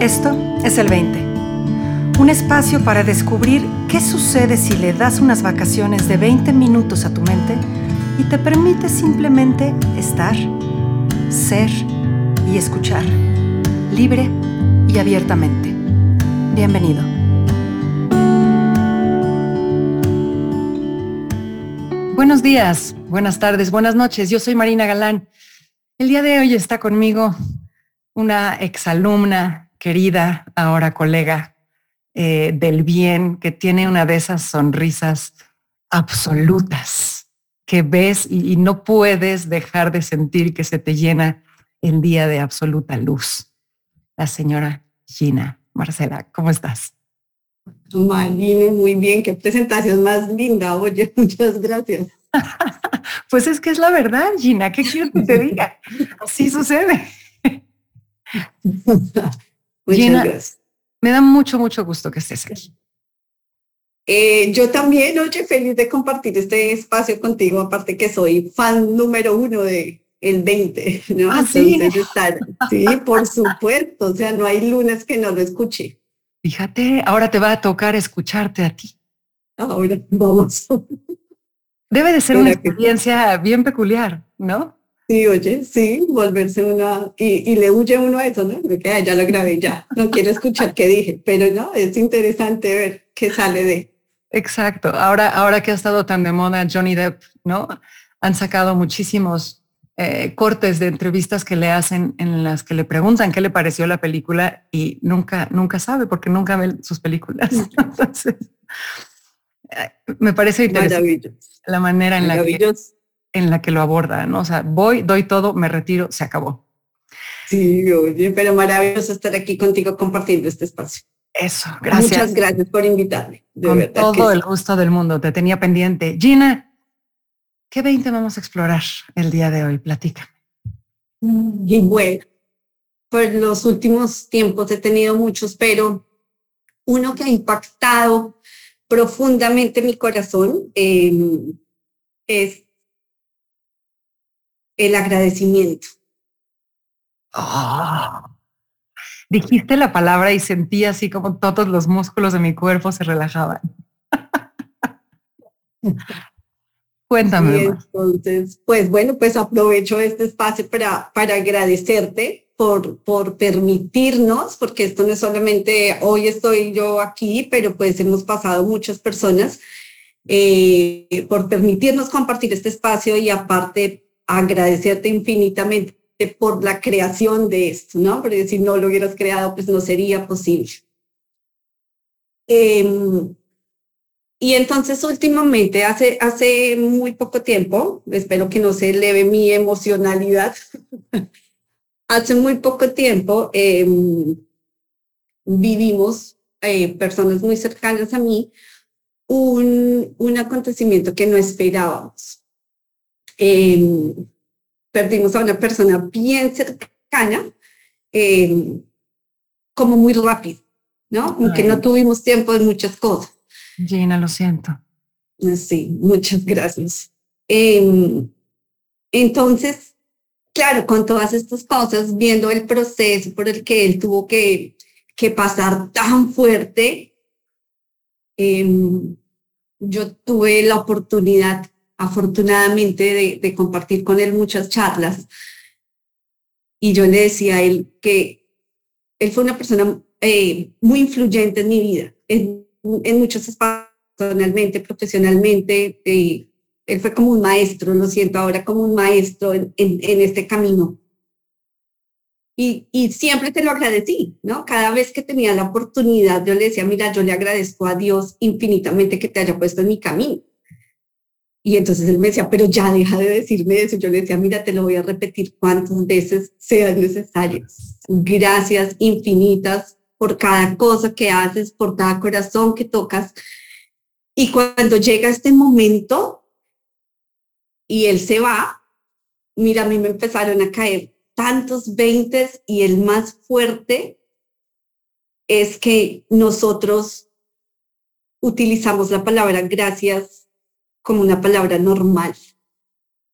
Esto es el 20. Un espacio para descubrir qué sucede si le das unas vacaciones de 20 minutos a tu mente y te permite simplemente estar, ser y escuchar, libre y abiertamente. Bienvenido. Buenos días, buenas tardes, buenas noches. Yo soy Marina Galán. El día de hoy está conmigo una exalumna querida, ahora colega eh, del bien, que tiene una de esas sonrisas absolutas que ves y, no puedes dejar de sentir que se te llena el día de absoluta luz. La señora Gina Marcela, ¿cómo estás? Marina, muy bien, qué presentación más linda, oye, muchas gracias. pues es que es la verdad, Gina, ¿qué quiero que te diga? Así sucede. Muchas Me da mucho, mucho gusto que estés aquí. Eh, yo también, oye, feliz de compartir este espacio contigo, aparte que soy fan número uno de el 20, ¿no? ¿Ah, sí? sí, por supuesto, o sea, no hay lunes que no lo escuche. Fíjate, ahora te va a tocar escucharte a ti. Ahora vamos. Debe de ser una experiencia bien peculiar, ¿no? Sí, oye, sí, volverse una, y, le huye uno a eso, ¿no? Porque ya lo grabé, ya, no quiero escuchar qué dije, pero no, es interesante ver qué sale de. Exacto, ahora, ahora que ha estado tan de moda Johnny Depp, ¿no? Han sacado muchísimos eh, cortes de entrevistas que le hacen en las que le preguntan qué le pareció la película y nunca, nunca sabe porque nunca ve sus películas. Entonces, eh, me parece interesante la manera en la que en la que lo aborda, ¿no? O sea, voy, doy todo, me retiro, se acabó. Sí, oye, pero maravilloso estar aquí contigo compartiendo este espacio. Eso, gracias. Muchas gracias por invitarme. Con todo el gusto del mundo, te tenía pendiente. Gina, ¿qué 20 vamos a explorar el día de hoy? Platícame. Y bueno, por los últimos tiempos he tenido muchos, pero uno que ha impactado profundamente mi corazón eh, es el agradecimiento. Ah. dijiste la palabra y sentí así como todos los músculos de mi cuerpo se relajaban. Cuéntame. entonces, pues bueno, pues aprovecho este espacio para, para agradecerte por, por permitirnos, porque esto no es solamente hoy estoy yo aquí, pero pues hemos pasado muchas personas, eh, por permitirnos compartir este espacio y aparte agradecerte infinitamente por la creación de esto, ¿no? Porque si no lo hubieras creado, pues no sería posible. Em, y entonces últimamente, hace, hace muy poco tiempo, espero que no se eleve mi emocionalidad, hace muy poco tiempo em, vivimos, eh, personas muy cercanas a mí, un, un acontecimiento que no esperábamos. Em, perdimos a una persona bien cercana, em, como muy rápido, ¿no? Aunque no tuvimos tiempo de muchas cosas. Gina, lo siento. Sí, muchas gracias. Em, entonces, claro, con todas estas cosas, viendo el proceso por el que él tuvo que, que pasar tan fuerte, yo tuve la oportunidad afortunadamente de, compartir con él muchas charlas. Y yo le decía a él que él fue una persona eh, muy influyente en mi vida, en, muchos espacios, personalmente, profesionalmente. Eh, él fue como un maestro, lo siento ahora como un maestro en, este camino. Y, y, siempre te lo agradecí, ¿no? Cada vez que tenía la oportunidad, yo le decía, mira, yo le agradezco a Dios infinitamente que te haya puesto en mi camino. Y entonces él me decía, pero ya deja de decirme eso. Yo le decía, mira, te lo voy a repetir cuantas veces sean necesarias. Gracias infinitas por cada cosa que haces, por cada corazón que tocas. Y cuando llega este momento y él se va, mira, a mí me empezaron a caer tantos veintes y el más fuerte es que nosotros utilizamos la palabra gracias como una palabra normal.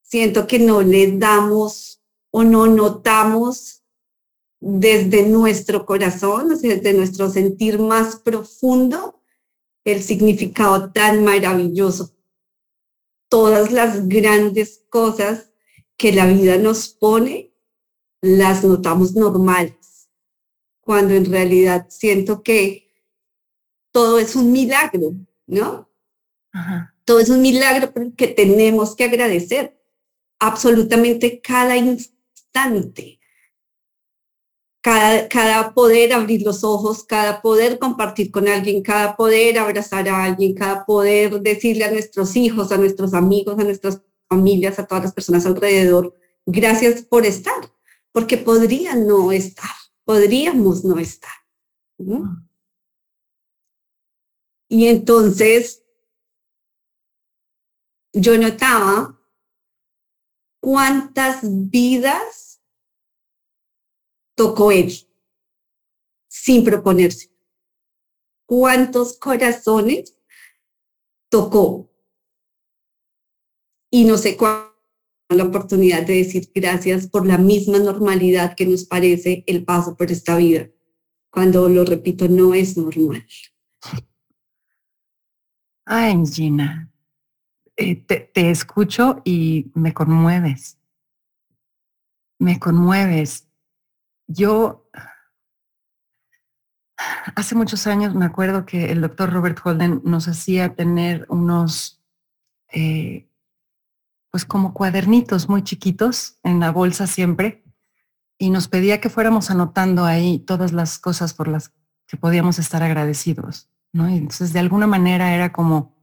Siento que no le damos o no notamos desde nuestro corazón, desde nuestro sentir más profundo, el significado tan maravilloso. Todas las grandes cosas que la vida nos pone, las notamos normales, cuando en realidad siento que todo es un milagro, ¿no? Todo es un milagro que tenemos que agradecer absolutamente cada instante cada, poder abrir los ojos, cada poder compartir con alguien, cada poder abrazar a alguien, cada poder decirle a nuestros hijos, a nuestros amigos, a nuestras familias, a todas las personas alrededor, gracias por estar, porque podrían no estar, podríamos no estar. Y entonces yo notaba cuántas vidas tocó él, sin proponerse. ¿Cuántos corazones tocó? Y no sé cuál la oportunidad de decir gracias por la misma normalidad que nos parece el paso por esta vida. Cuando lo repito, no es normal. Ay, Gina, eh, te, escucho y me conmueves. Me conmueves yo, hace muchos años me acuerdo que el doctor Robert Holden nos hacía tener unos, eh, pues como cuadernitos muy chiquitos en la bolsa siempre, y nos pedía que fuéramos anotando ahí todas las cosas por las que podíamos estar agradecidos, ¿no? Entonces de alguna manera era como,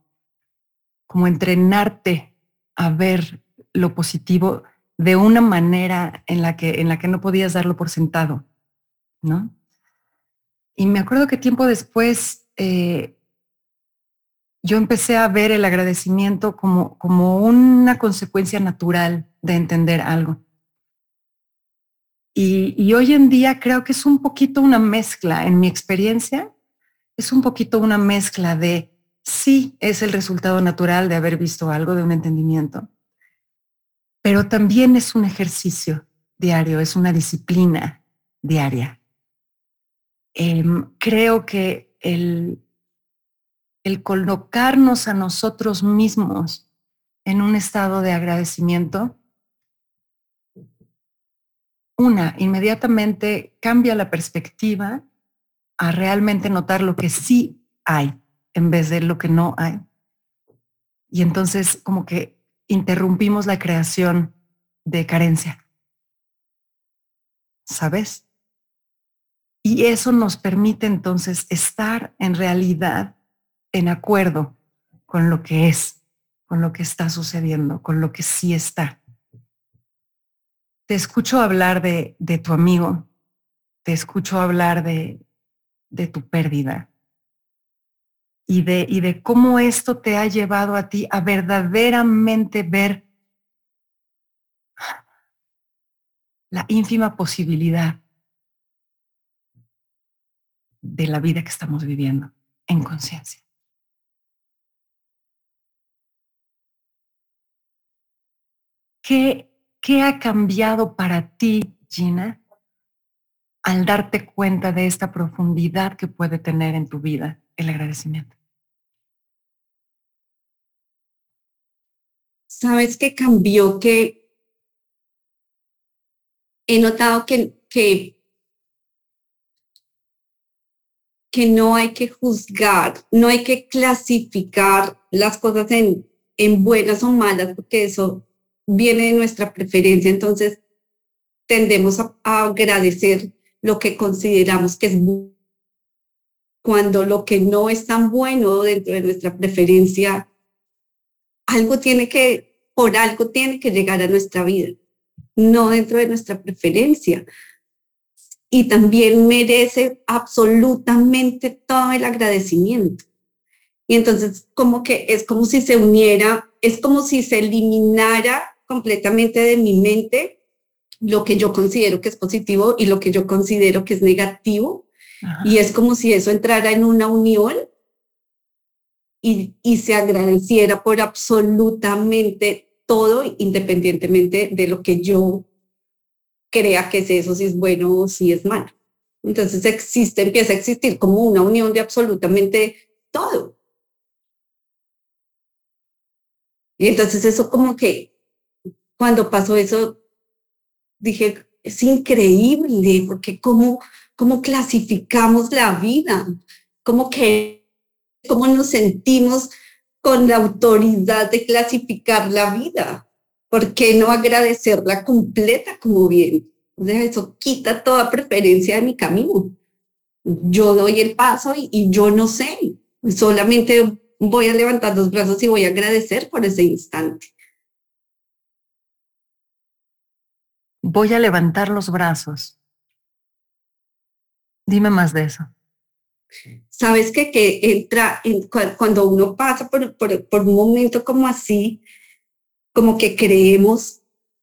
como entrenarte a ver lo positivo de una manera en la que, en la que no podías darlo por sentado, ¿no? Y me acuerdo que tiempo después eh, yo empecé a ver el agradecimiento como, como una consecuencia natural de entender algo. Y, y, hoy en día creo que es un poquito una mezcla, en mi experiencia, es un poquito una mezcla de sí es el resultado natural de haber visto algo, de un entendimiento, pero también es un ejercicio diario, es una disciplina diaria. Em, creo que el, el colocarnos a nosotros mismos en un estado de agradecimiento, una, inmediatamente cambia la perspectiva a realmente notar lo que sí hay en vez de lo que no hay. Y entonces como que interrumpimos la creación de carencia. ¿Sabes? Y eso nos permite entonces estar en realidad en acuerdo con lo que es, con lo que está sucediendo, con lo que sí está. Te escucho hablar de, de tu amigo, te escucho hablar de, de tu pérdida, y de, y de cómo esto te ha llevado a ti a verdaderamente ver la ínfima posibilidad de la vida que estamos viviendo en conciencia. ¿Qué, ¿Qué ha cambiado para ti, Gina, al darte cuenta de esta profundidad que puede tener en tu vida el agradecimiento. ¿Sabes qué cambió? Que he notado que, que, que no hay que juzgar, no hay que clasificar las cosas en, en buenas o malas, porque eso viene de nuestra preferencia. Entonces, tendemos a, a agradecer lo que consideramos que es bueno cuando lo que no es tan bueno dentro de nuestra preferencia, algo tiene que, por algo tiene que llegar a nuestra vida, no dentro de nuestra preferencia. Y también merece absolutamente todo el agradecimiento. Y entonces como que es como si se uniera, es como si se eliminara completamente de mi mente lo que yo considero que es positivo y lo que yo considero que es negativo y es como si eso entrara en una unión y, y se agradeciera por absolutamente todo, independientemente de lo que yo crea que es eso, si es bueno o si es malo. Entonces existe, empieza a existir como una unión de absolutamente todo. Y entonces eso como que cuando pasó eso, dije, es increíble, porque cómo, cómo clasificamos la vida, cómo que, cómo nos sentimos con la autoridad de clasificar la vida. ¿Por qué no agradecerla completa como bien? O eso quita toda preferencia de mi camino. Yo doy el paso y yo no sé, solamente voy a levantar los brazos y voy a agradecer por ese instante. Voy a levantar los brazos. Dime más de eso. Sabes que, que entra en, cuando uno pasa por, por, por un momento como así, como que creemos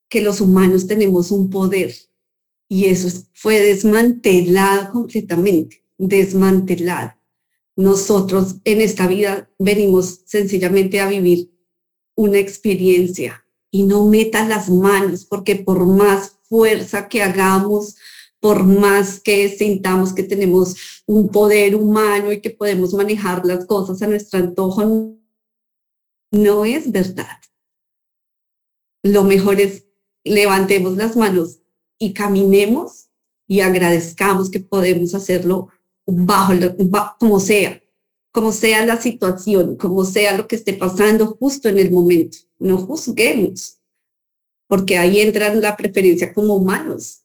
que los humanos tenemos un poder y eso fue desmantelado completamente, desmantelado. Nosotros en esta vida venimos sencillamente a vivir una experiencia y no metas las manos porque por más fuerza que hagamos, por más que sintamos que tenemos un poder humano y que podemos manejar las cosas a nuestro antojo, no es verdad. Lo mejor es levantemos las manos y caminemos y agradezcamos que podemos hacerlo bajo, como sea, como sea la situación, como sea lo que esté pasando justo en el momento. No juzguemos, porque ahí entra la preferencia como humanos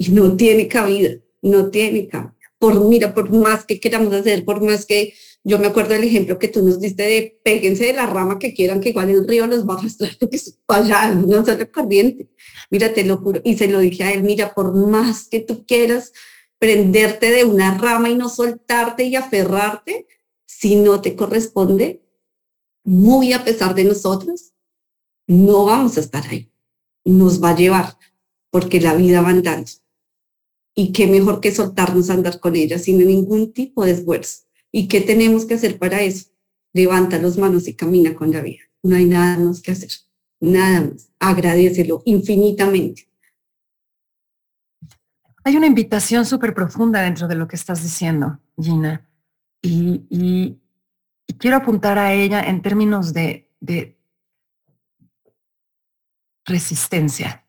y no tiene cabida, no tiene cabida. Por, mira, por más que queramos hacer, por más que yo me acuerdo del ejemplo que tú nos diste de péguense de la rama que quieran, que igual el río los va a arrastrar, que es allá, no solo corriente. Mira, te lo juro. Y se lo dije a él, mira, por más que tú quieras prenderte de una rama y no soltarte y aferrarte, si no te corresponde, muy a pesar de nosotros, no vamos a estar ahí. Nos va a llevar, porque la vida va andando. Y qué mejor que soltarnos a andar con ella sin ningún tipo de esfuerzo. ¿Y qué tenemos que hacer para eso? Levanta las manos y camina con la vida. No hay nada más que hacer. Nada más. Agradecelo infinitamente. Hay una invitación súper profunda dentro de lo que estás diciendo, Gina. Y, quiero apuntar a ella en términos de resistencia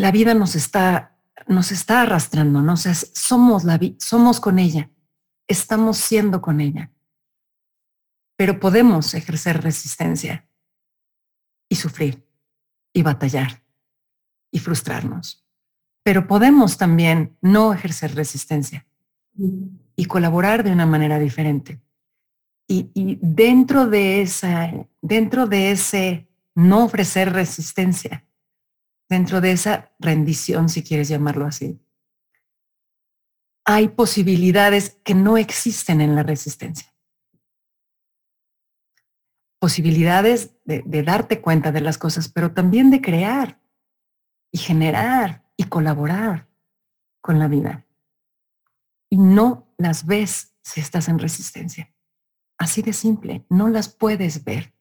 la vida nos está, nos está arrastrando, ¿no? somos, la, somos con ella, estamos siendo con ella, pero podemos ejercer resistencia y sufrir y batallar y frustrarnos, pero podemos también no ejercer resistencia y colaborar de una manera diferente. Y, y dentro de esa, dentro de ese no ofrecer resistencia, dentro de esa rendición, si quieres llamarlo así, hay posibilidades que no existen en la resistencia. Posibilidades de, darte cuenta de las cosas, pero también de crear y generar y colaborar con la vida. Y no las ves si estás en resistencia. Así de simple, no las puedes ver.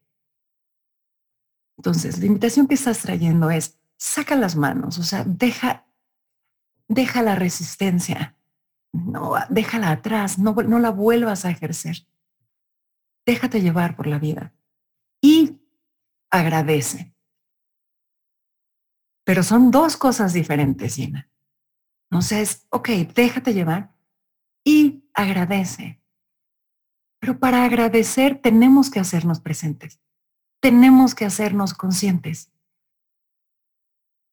Entonces, la invitación que estás trayendo es, saca las manos, o sea, deja, deja la resistencia, no, déjala atrás, no, no la vuelvas a ejercer. Déjate llevar por la vida y agradece. Pero son dos cosas diferentes, Gina. No sé, es, ok, déjate llevar y agradece. Pero para agradecer tenemos que hacernos presentes, tenemos que hacernos conscientes.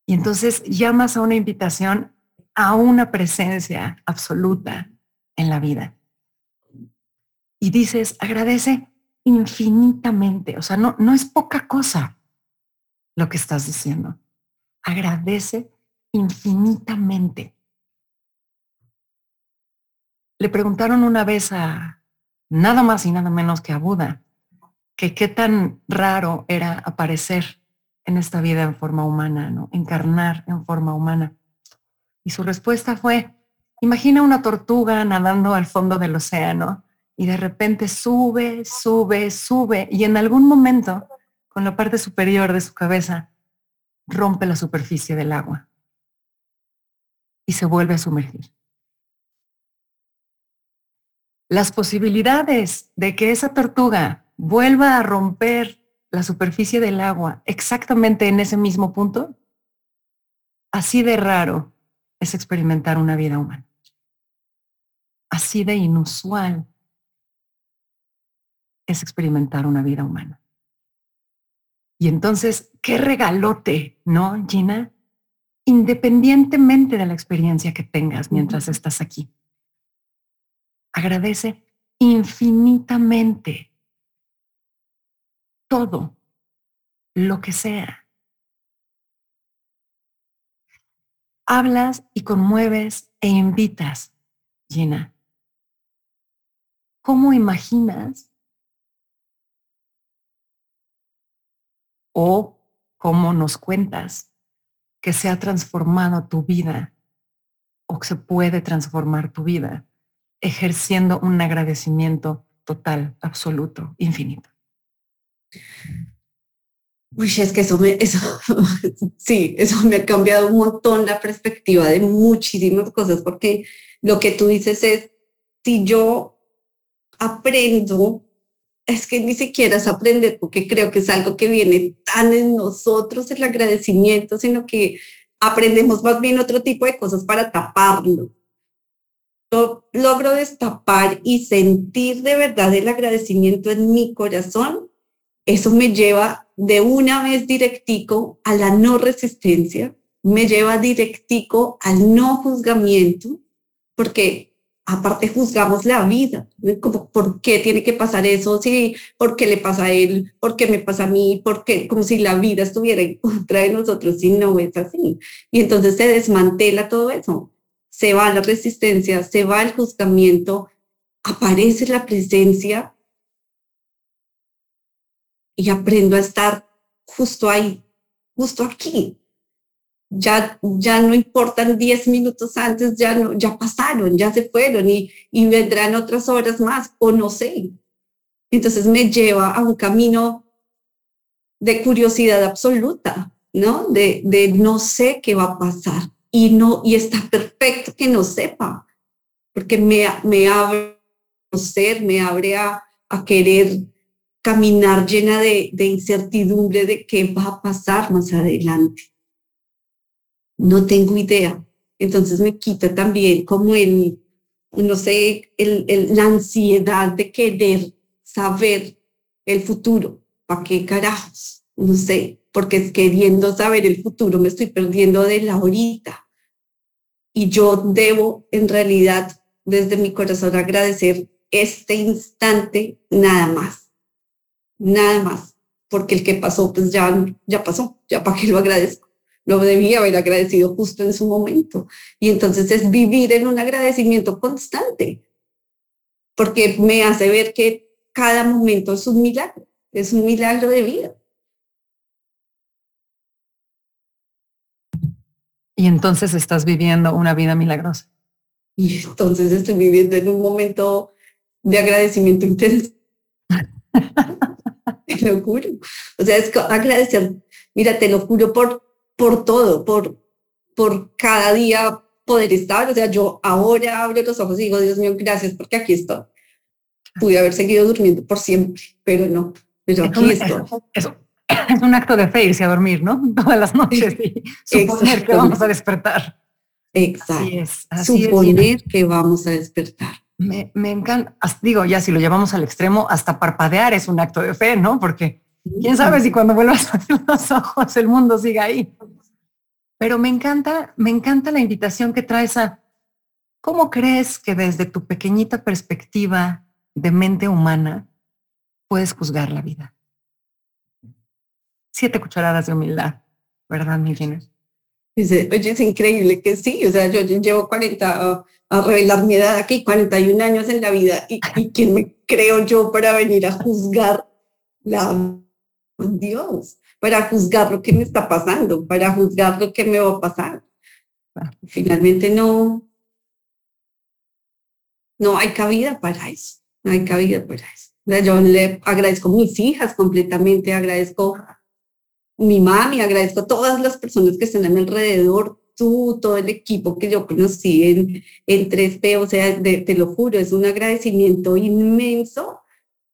Y entonces llamas a una invitación a una presencia absoluta en la vida. Y dices, agradece infinitamente. O sea, no, no es poca cosa lo que estás diciendo. Agradece infinitamente. Le preguntaron una vez a nada más y nada menos que a Buda que qué tan raro era aparecer en esta vida en forma humana, ¿no? Encarnar en forma humana. Y su respuesta fue, imagina una tortuga nadando al fondo del océano y de repente sube, sube, sube y en algún momento, con la parte superior de su cabeza, rompe la superficie del agua y se vuelve a sumergir. Las posibilidades de que esa tortuga vuelva a romper la superficie del agua exactamente en ese mismo punto, así de raro es experimentar una vida humana. Así de inusual es experimentar una vida humana. Y entonces, qué regalote, ¿no, Gina? Independientemente de la experiencia que tengas mientras estás aquí. Agradece infinitamente todo lo que sea. Hablas y conmueves e invitas, Gina. ¿Cómo imaginas o cómo nos cuentas que se ha transformado tu vida o que se puede transformar tu vida ejerciendo un agradecimiento total, absoluto, infinito. Uy, es que eso me, eso, sí, eso me ha cambiado un montón la perspectiva de muchísimas cosas, porque lo que tú dices es, si yo aprendo es que ni siquiera es aprender, porque creo que es algo que viene tan en nosotros el agradecimiento, sino que aprendemos más bien otro tipo de cosas para taparlo. Logro destapar y sentir de verdad el agradecimiento en mi corazón. Eso me lleva de una vez directico a la no resistencia, me lleva directico al no juzgamiento, porque aparte juzgamos la vida, como por qué tiene que pasar eso, sí, por qué le pasa a él, por qué me pasa a mí, por qué, como si la vida estuviera en contra de nosotros y no es así. Y entonces se desmantela todo eso, se va la resistencia, se va el juzgamiento, aparece la presencia y aprendo a estar justo ahí, justo aquí, ya, ya no importan 10 minutos antes, ya, no, ya pasaron, ya se fueron y, y vendrán otras horas más o no sé. Entonces me lleva a un camino de curiosidad absoluta, ¿no? De, de no sé qué va a pasar y no y está perfecto que no sepa, porque me, me abre a ser, me abre a, a querer caminar llena de, incertidumbre de qué va a pasar más adelante no tengo idea. Entonces me quita también como el, no sé, el, la ansiedad de querer saber el futuro. ¿Para qué carajos? No sé, porque es queriendo saber el futuro me estoy perdiendo de la ahorita. Y yo debo en realidad desde mi corazón agradecer este instante nada más. Nada más. Porque el que pasó, pues ya, ya pasó. Ya para qué lo agradezco lo debía haber agradecido justo en su momento. Y entonces es vivir en un agradecimiento constante, porque me hace ver que cada momento es un milagro, es un milagro de vida. Y entonces estás viviendo una vida milagrosa. Y entonces estoy viviendo en un momento de agradecimiento intenso. te lo juro. O sea, es agradecer, mira, te lo juro por por todo, por, por cada día poder estar. O sea, yo ahora abro los ojos y digo, Dios mío, gracias porque aquí estoy. Pude haber seguido durmiendo por siempre, pero no, pero aquí estoy. Es un acto de fe irse a dormir, ¿no? Todas las noches y suponer que vamos a despertar. Exacto. Así es. suponer que vamos a despertar. Me, me encanta, digo, ya si lo llevamos al extremo, hasta parpadear es un acto de fe, ¿no? Porque quién sabe si cuando vuelvas a abrir los ojos el mundo siga ahí. Pero me encanta, me encanta la invitación que traes a cómo crees que desde tu pequeñita perspectiva de mente humana puedes juzgar la vida. Siete cucharadas de humildad, ¿verdad, mi Dice, oye, es increíble que sí, o sea, yo, llevo 40, a revelar mi edad aquí, 41 años en la vida, y, y quién me creo yo para venir a juzgar la Dios para juzgar lo que me está pasando, para juzgar lo que me va a pasar. Finalmente no, no hay cabida para eso, no hay cabida para eso. Yo le agradezco a mis hijas completamente, agradezco mi mami, agradezco a todas las personas que están a mi alrededor, tú, todo el equipo que yo conocí en, en 3P, o sea, te lo juro, es un agradecimiento inmenso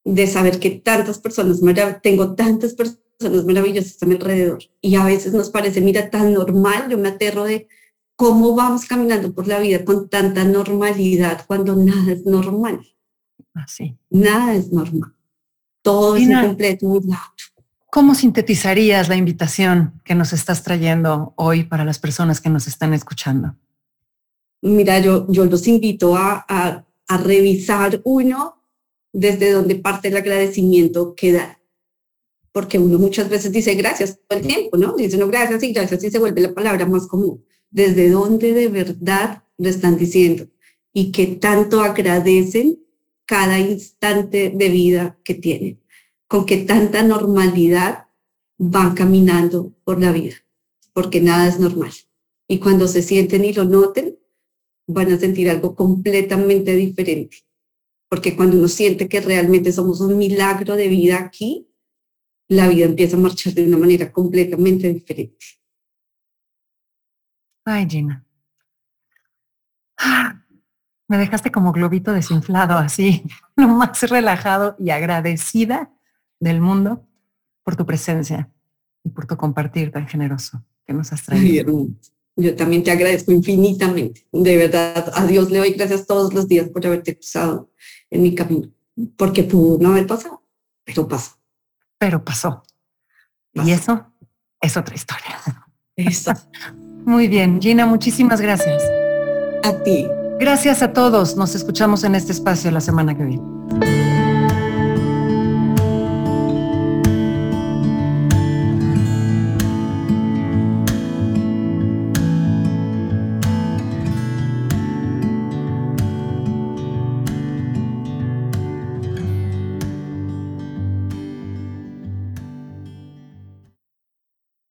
de saber que tantas personas, tengo tantas personas maravillosas a mi alrededor y a veces nos parece, mira, tan normal, yo me aterro de cómo vamos caminando por la vida con tanta normalidad cuando nada es normal. Así. Nada es normal. Todo es incompleto, ¿Cómo sintetizarías la invitación que nos estás trayendo hoy para las personas que nos están escuchando? Mira, yo, yo los invito a, a, revisar uno desde donde parte el agradecimiento que da. Porque uno muchas veces dice gracias todo el tiempo, ¿no? Dice no gracias y gracias y se vuelve la palabra más común. Desde dónde de verdad lo están diciendo y que tanto agradecen cada instante de vida que tienen con que tanta normalidad van caminando por la vida, porque nada es normal. Y cuando se sienten y lo noten, van a sentir algo completamente diferente. Porque cuando uno siente que realmente somos un milagro de vida aquí, la vida empieza a marchar de una manera completamente diferente. Ay, Gina. Me dejaste como globito desinflado, así, lo más relajado y agradecida del mundo por tu presencia y por tu compartir tan generoso que nos has traído. Yo también te agradezco infinitamente. De verdad, a Dios le doy gracias todos los días por haberte pasado en mi camino, porque pudo no haber pasado, pero pasó. Pero pasó. Y eso es otra historia. Eso. Muy bien, Gina, muchísimas gracias. A ti. Gracias a todos. Nos escuchamos en este espacio la semana que viene.